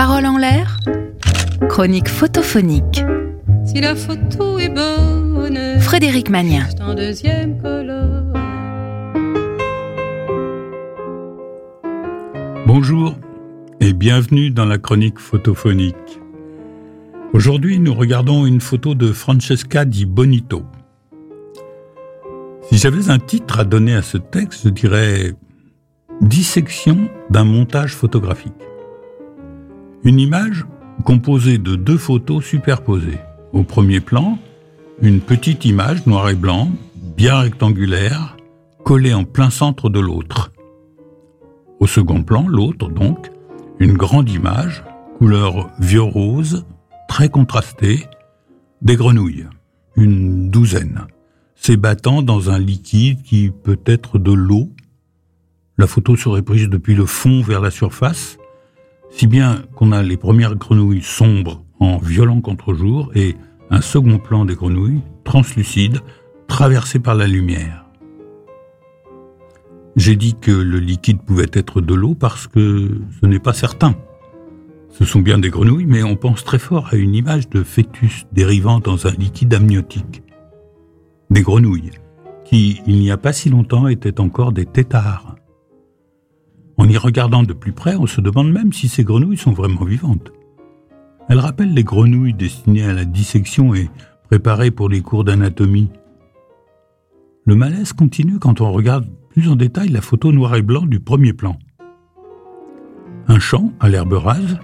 Parole en l'air, chronique photophonique. Si la photo est bonne, Frédéric Magnien. c'est en deuxième colonne. Bonjour et bienvenue dans la chronique photophonique. Aujourd'hui, nous regardons une photo de Francesca Di Bonito. Si j'avais un titre à donner à ce texte, je dirais Dissection d'un montage photographique. Une image composée de deux photos superposées. Au premier plan, une petite image noir et blanc, bien rectangulaire, collée en plein centre de l'autre. Au second plan, l'autre donc, une grande image, couleur vieux-rose, très contrastée, des grenouilles, une douzaine, s'ébattant dans un liquide qui peut être de l'eau. La photo serait prise depuis le fond vers la surface, si bien qu'on a les premières grenouilles sombres en violent contre-jour et un second plan des grenouilles translucides traversées par la lumière. J'ai dit que le liquide pouvait être de l'eau parce que ce n'est pas certain. Ce sont bien des grenouilles, mais on pense très fort à une image de fœtus dérivant dans un liquide amniotique. Des grenouilles, qui, il n'y a pas si longtemps, étaient encore des têtards. En y regardant de plus près, on se demande même si ces grenouilles sont vraiment vivantes. Elles rappellent les grenouilles destinées à la dissection et préparées pour les cours d'anatomie. Le malaise continue quand on regarde plus en détail la photo noir et blanc du premier plan. Un champ à l'herbe rase,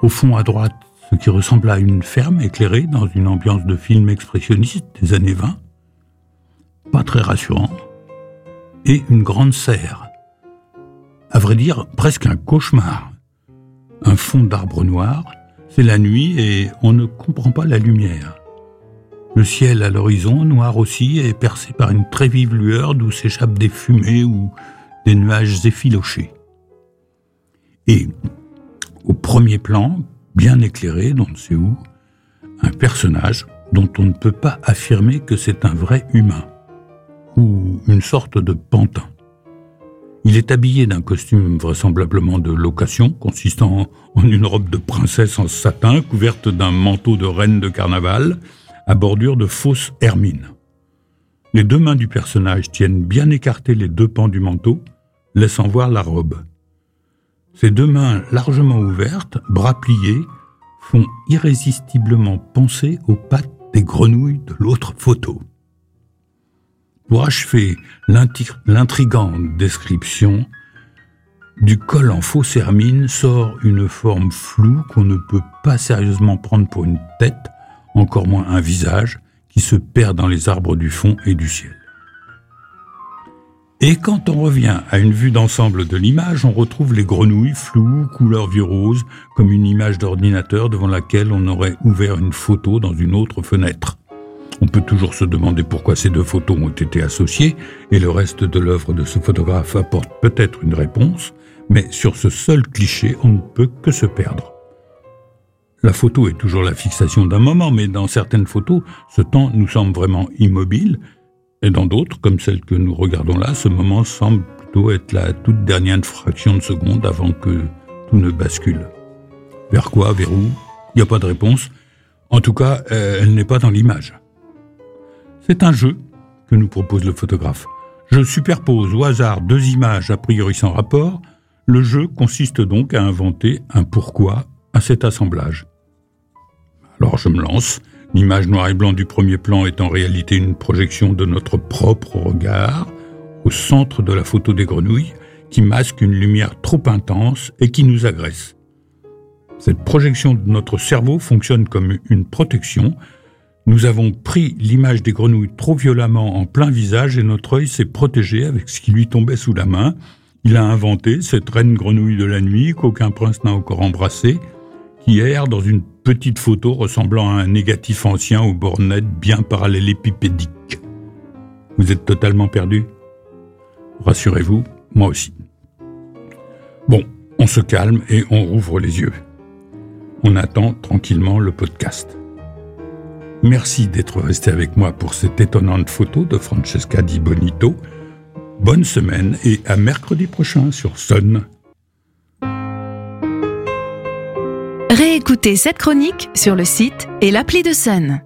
au fond à droite ce qui ressemble à une ferme éclairée dans une ambiance de film expressionniste des années 20, pas très rassurant, et une grande serre. À vrai dire, presque un cauchemar. Un fond d'arbre noir, c'est la nuit et on ne comprend pas la lumière. Le ciel à l'horizon, noir aussi, est percé par une très vive lueur d'où s'échappent des fumées ou des nuages effilochés. Et au premier plan, bien éclairé, d'on ne sait où, un personnage dont on ne peut pas affirmer que c'est un vrai humain, ou une sorte de pantin. Il est habillé d'un costume vraisemblablement de location, consistant en une robe de princesse en satin couverte d'un manteau de reine de carnaval, à bordure de fausse hermine. Les deux mains du personnage tiennent bien écartées les deux pans du manteau, laissant voir la robe. Ses deux mains largement ouvertes, bras pliés, font irrésistiblement penser aux pattes des grenouilles de l'autre photo. Pour achever l'intrigante description, du col en fausse hermine sort une forme floue qu'on ne peut pas sérieusement prendre pour une tête, encore moins un visage, qui se perd dans les arbres du fond et du ciel. Et quand on revient à une vue d'ensemble de l'image, on retrouve les grenouilles floues, couleur vieux rose, comme une image d'ordinateur devant laquelle on aurait ouvert une photo dans une autre fenêtre. On peut toujours se demander pourquoi ces deux photos ont été associées, et le reste de l'œuvre de ce photographe apporte peut-être une réponse, mais sur ce seul cliché, on ne peut que se perdre. La photo est toujours la fixation d'un moment, mais dans certaines photos, ce temps nous semble vraiment immobile, et dans d'autres, comme celle que nous regardons là, ce moment semble plutôt être la toute dernière fraction de seconde avant que tout ne bascule. Vers quoi Vers où? Il n'y a pas de réponse. En tout cas, euh, elle n'est pas dans l'image. C'est un jeu que nous propose le photographe. Je superpose au hasard deux images a priori sans rapport. Le jeu consiste donc à inventer un pourquoi à cet assemblage. Alors je me lance. L'image noir et blanc du premier plan est en réalité une projection de notre propre regard au centre de la photo des grenouilles qui masque une lumière trop intense et qui nous agresse. Cette projection de notre cerveau fonctionne comme une protection. Nous avons pris l'image des grenouilles trop violemment en plein visage et notre œil s'est protégé avec ce qui lui tombait sous la main. Il a inventé cette reine grenouille de la nuit qu'aucun prince n'a encore embrassée, qui erre dans une petite photo ressemblant à un négatif ancien aux bornettes bien parallélépipédiques. Vous êtes totalement perdu Rassurez-vous, moi aussi. Bon, on se calme et on rouvre les yeux. On attend tranquillement le podcast. Merci d'être resté avec moi pour cette étonnante photo de Francesca Di Bonito. Bonne semaine et à mercredi prochain sur Sun. Réécoutez cette chronique sur le site et l'appli de Sun.